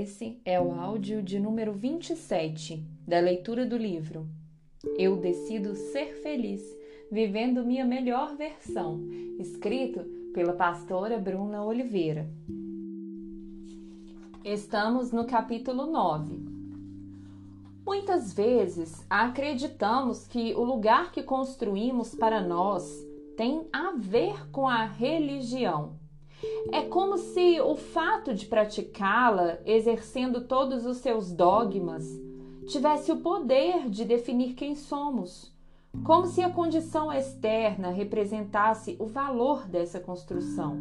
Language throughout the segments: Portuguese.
Esse é o áudio de número 27 da leitura do livro Eu Decido Ser Feliz, Vivendo Minha Melhor Versão, escrito pela pastora Bruna Oliveira. Estamos no capítulo 9. Muitas vezes acreditamos que o lugar que construímos para nós tem a ver com a religião é como se o fato de praticá-la, exercendo todos os seus dogmas, tivesse o poder de definir quem somos, como se a condição externa representasse o valor dessa construção.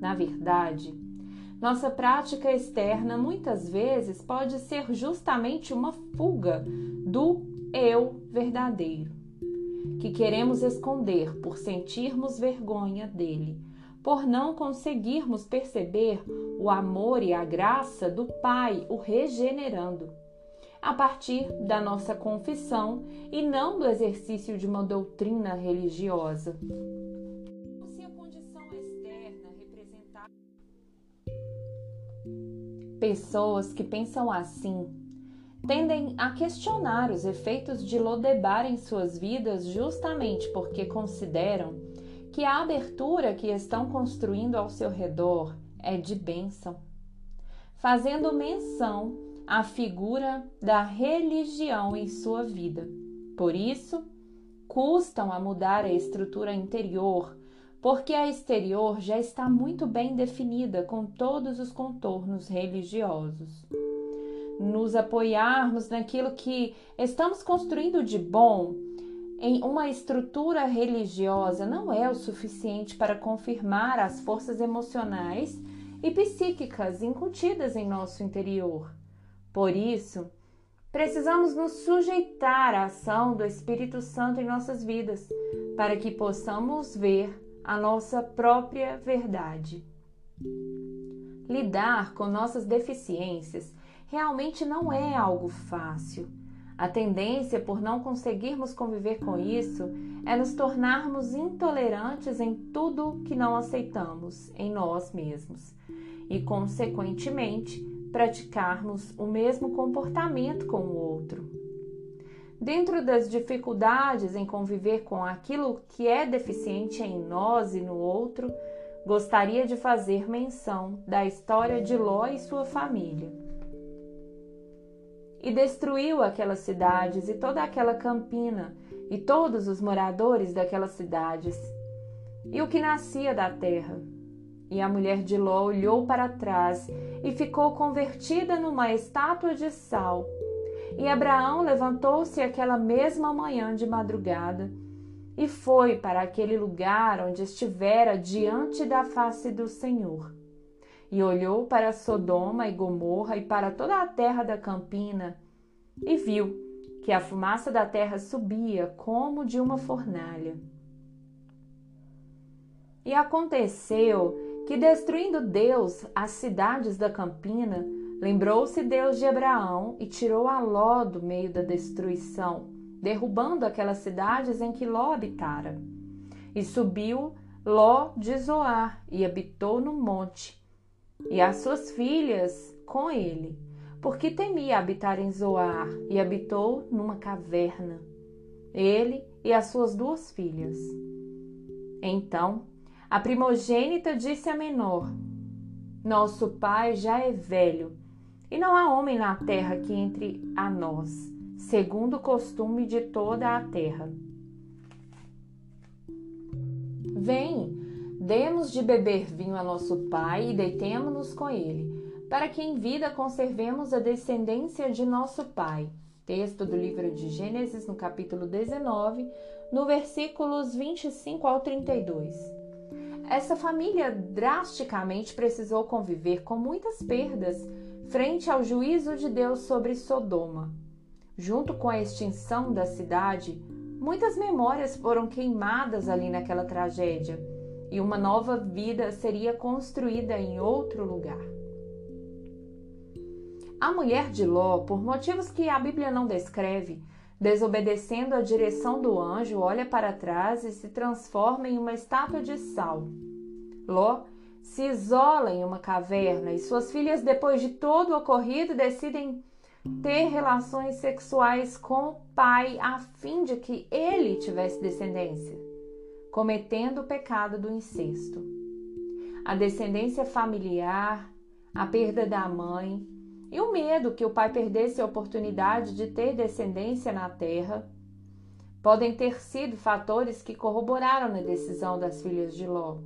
Na verdade, nossa prática externa muitas vezes pode ser justamente uma fuga do eu verdadeiro, que queremos esconder por sentirmos vergonha dele por não conseguirmos perceber o amor e a graça do Pai o regenerando, a partir da nossa confissão e não do exercício de uma doutrina religiosa. Pessoas que pensam assim tendem a questionar os efeitos de Lodebar em suas vidas justamente porque consideram que a abertura que estão construindo ao seu redor é de bênção, fazendo menção à figura da religião em sua vida. Por isso, custam a mudar a estrutura interior, porque a exterior já está muito bem definida com todos os contornos religiosos. Nos apoiarmos naquilo que estamos construindo de bom em uma estrutura religiosa não é o suficiente para confirmar as forças emocionais e psíquicas incutidas em nosso interior. Por isso, precisamos nos sujeitar à ação do Espírito Santo em nossas vidas, para que possamos ver a nossa própria verdade. Lidar com nossas deficiências realmente não é algo fácil a tendência, por não conseguirmos conviver com isso, é nos tornarmos intolerantes em tudo que não aceitamos em nós mesmos e, consequentemente, praticarmos o mesmo comportamento com o outro. Dentro das dificuldades em conviver com aquilo que é deficiente em nós e no outro, gostaria de fazer menção da história de Ló e sua família e destruiu aquelas cidades e toda aquela campina e todos os moradores daquelas cidades e o que nascia da terra. E a mulher de Ló olhou para trás e ficou convertida numa estátua de sal. E Abraão levantou-se aquela mesma manhã de madrugada e foi para aquele lugar onde estivera diante da face do Senhor e olhou para Sodoma e Gomorra e para toda a terra da campina, e viu que a fumaça da terra subia como de uma fornalha. E aconteceu que, destruindo Deus as cidades da campina, lembrou-se Deus de Abraão e tirou a Ló do meio da destruição, derrubando aquelas cidades em que Ló habitara. E subiu Ló de Zoar e habitou no monte, e as suas filhas com ele, porque temia habitar em Zoar e habitou numa caverna, ele e as suas duas filhas. Então, a primogênita disse à menor: Nosso pai já é velho, e não há homem na terra que entre a nós, segundo o costume de toda a terra. Vem, Demos de beber vinho a nosso pai e deitemo-nos com ele, para que em vida conservemos a descendência de nosso pai. Texto do livro de Gênesis, no capítulo 19, no versículos 25 ao 32. Essa família drasticamente precisou conviver com muitas perdas frente ao juízo de Deus sobre Sodoma. Junto com a extinção da cidade, muitas memórias foram queimadas ali naquela tragédia e uma nova vida seria construída em outro lugar. A mulher de Ló, por motivos que a Bíblia não descreve, desobedecendo a direção do anjo, olha para trás e se transforma em uma estátua de sal. Ló se isola em uma caverna e suas filhas, depois de todo o ocorrido, decidem ter relações sexuais com o pai a fim de que ele tivesse descendência, cometendo o pecado do incesto. A descendência familiar, a perda da mãe e o medo que o pai perdesse a oportunidade de ter descendência na terra podem ter sido fatores que corroboraram na decisão das filhas de Ló.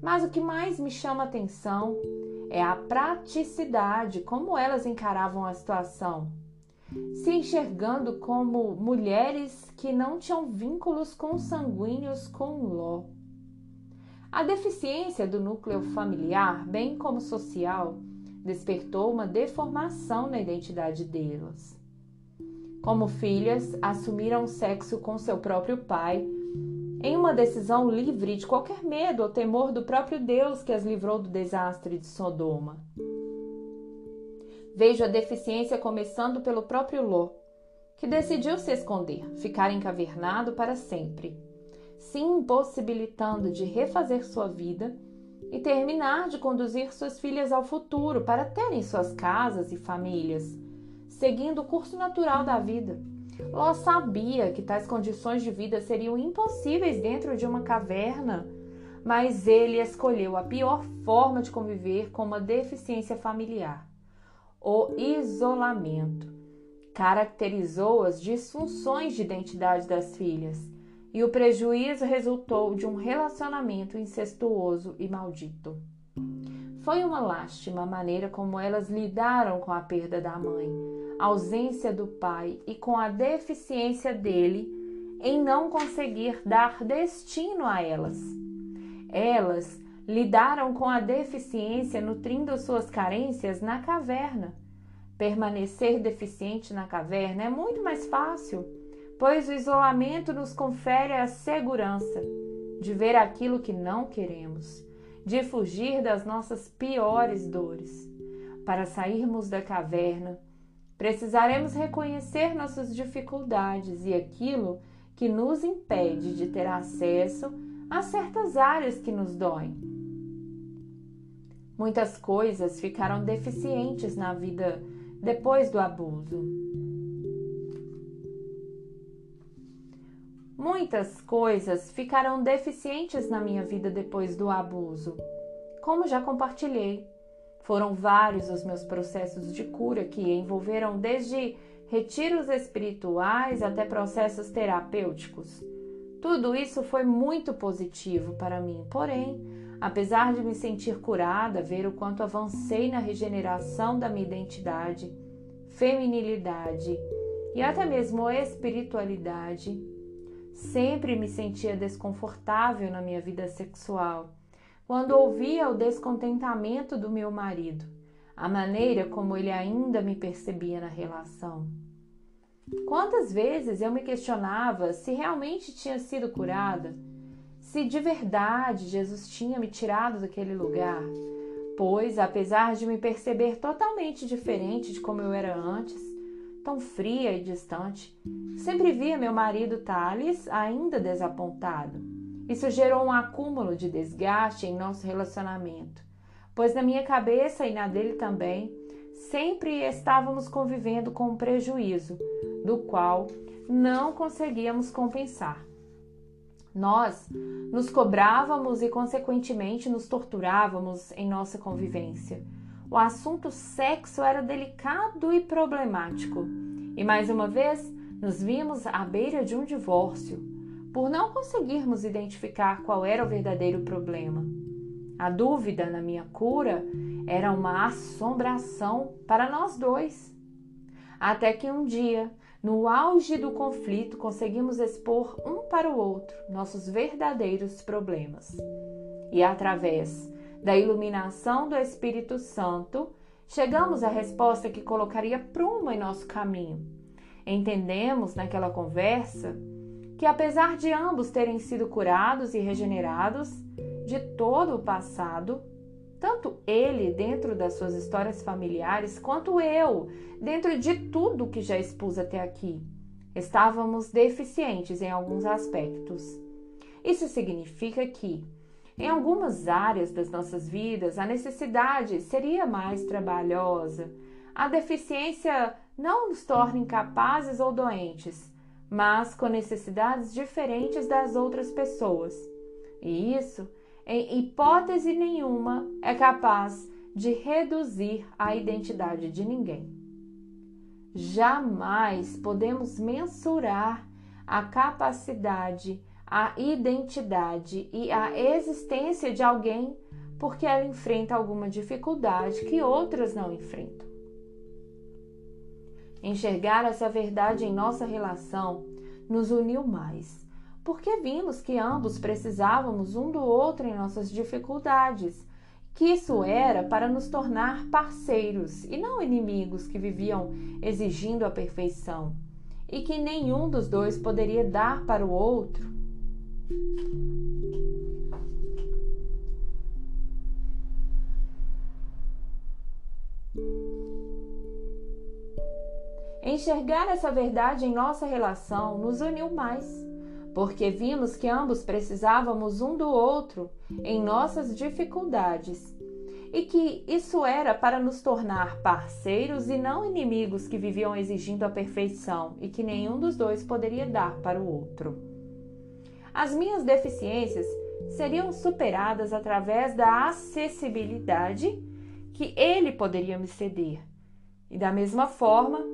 Mas o que mais me chama atenção é a praticidade, como elas encaravam a situação, se enxergando como mulheres que não tinham vínculos consanguíneos com Ló. A deficiência do núcleo familiar, bem como social, despertou uma deformação na identidade delas. Como filhas, assumiram sexo com seu próprio pai em uma decisão livre de qualquer medo ou temor do próprio Deus que as livrou do desastre de Sodoma. Vejo a deficiência começando pelo próprio Ló, que decidiu se esconder, ficar encavernado para sempre, se impossibilitando de refazer sua vida e terminar de conduzir suas filhas ao futuro para terem suas casas e famílias, seguindo o curso natural da vida. Ló sabia que tais condições de vida seriam impossíveis dentro de uma caverna, mas ele escolheu a pior forma de conviver com uma deficiência familiar: o isolamento. Caracterizou as disfunções de identidade das filhas, e o prejuízo resultou de um relacionamento incestuoso e maldito. Foi uma lástima a maneira como elas lidaram com a perda da mãe ausência do pai e com a deficiência dele em não conseguir dar destino a elas. Elas lidaram com a deficiência nutrindo suas carências na caverna. Permanecer deficiente na caverna é muito mais fácil, pois o isolamento nos confere a segurança de ver aquilo que não queremos, de fugir das nossas piores dores. Para sairmos da caverna, Precisaremos reconhecer nossas dificuldades e aquilo que nos impede de ter acesso a certas áreas que nos doem. Muitas coisas ficaram deficientes na vida depois do abuso. Muitas coisas ficaram deficientes na minha vida depois do abuso, como já compartilhei. Foram vários os meus processos de cura que envolveram desde retiros espirituais até processos terapêuticos. Tudo isso foi muito positivo para mim, porém, apesar de me sentir curada, ver o quanto avancei na regeneração da minha identidade, feminilidade e até mesmo espiritualidade, sempre me sentia desconfortável na minha vida sexual quando ouvia o descontentamento do meu marido, a maneira como ele ainda me percebia na relação. Quantas vezes eu me questionava se realmente tinha sido curada, se de verdade Jesus tinha me tirado daquele lugar, pois, apesar de me perceber totalmente diferente de como eu era antes, tão fria e distante, sempre via meu marido Thales ainda desapontado isso gerou um acúmulo de desgaste em nosso relacionamento, pois na minha cabeça e na dele também, sempre estávamos convivendo com um prejuízo, do qual não conseguíamos compensar. Nós nos cobrávamos e, consequentemente, nos torturávamos em nossa convivência. O assunto sexo era delicado e problemático, e mais uma vez nos vimos à beira de um divórcio por não conseguirmos identificar qual era o verdadeiro problema. A dúvida na minha cura era uma assombração para nós dois. Até que um dia, no auge do conflito, conseguimos expor um para o outro nossos verdadeiros problemas. E através da iluminação do Espírito Santo, chegamos à resposta que colocaria prumo em nosso caminho. Entendemos naquela conversa que, apesar de ambos terem sido curados e regenerados de todo o passado, tanto ele dentro das suas histórias familiares, quanto eu dentro de tudo que já expus até aqui, estávamos deficientes em alguns aspectos. Isso significa que, Em algumas áreas das nossas vidas, a necessidade seria mais trabalhosa. A deficiência não nos torna incapazes ou doentes, mas com necessidades diferentes das outras pessoas. E isso, em hipótese nenhuma, é capaz de reduzir a identidade de ninguém. Jamais podemos mensurar a capacidade, a identidade e a existência de alguém porque ela enfrenta alguma dificuldade que outras não enfrentam. Enxergar essa verdade em nossa relação nos uniu mais, porque vimos que ambos precisávamos um do outro em nossas dificuldades, que isso era para nos tornar parceiros e não inimigos que viviam exigindo a perfeição, e que nenhum dos dois poderia dar para o outro. Enxergar essa verdade em nossa relação nos uniu mais, porque vimos que ambos precisávamos um do outro em nossas dificuldades e que isso era para nos tornar parceiros e não inimigos que viviam exigindo a perfeição e que nenhum dos dois poderia dar para o outro. As minhas deficiências seriam superadas através da acessibilidade que ele poderia me ceder. E da mesma forma,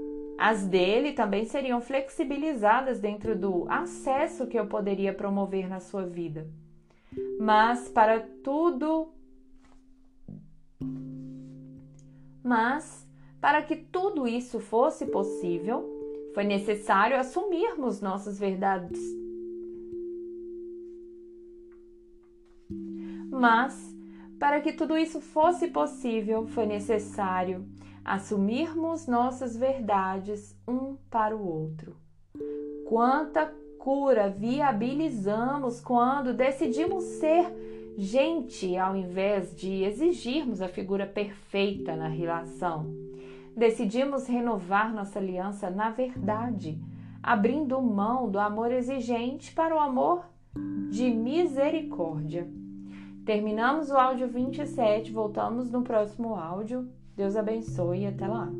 as dele também seriam flexibilizadas dentro do acesso que eu poderia promover na sua vida. Mas para tudo. Mas, para que tudo isso fosse possível, foi necessário assumirmos nossas verdades. Mas, para que tudo isso fosse possível, foi necessário assumirmos nossas verdades um para o outro. Quanta cura viabilizamos quando decidimos ser gente ao invés de exigirmos a figura perfeita na relação. Decidimos renovar nossa aliança na verdade, abrindo mão do amor exigente para o amor de misericórdia. Terminamos o áudio 27, voltamos no próximo áudio Deus abençoe e até lá.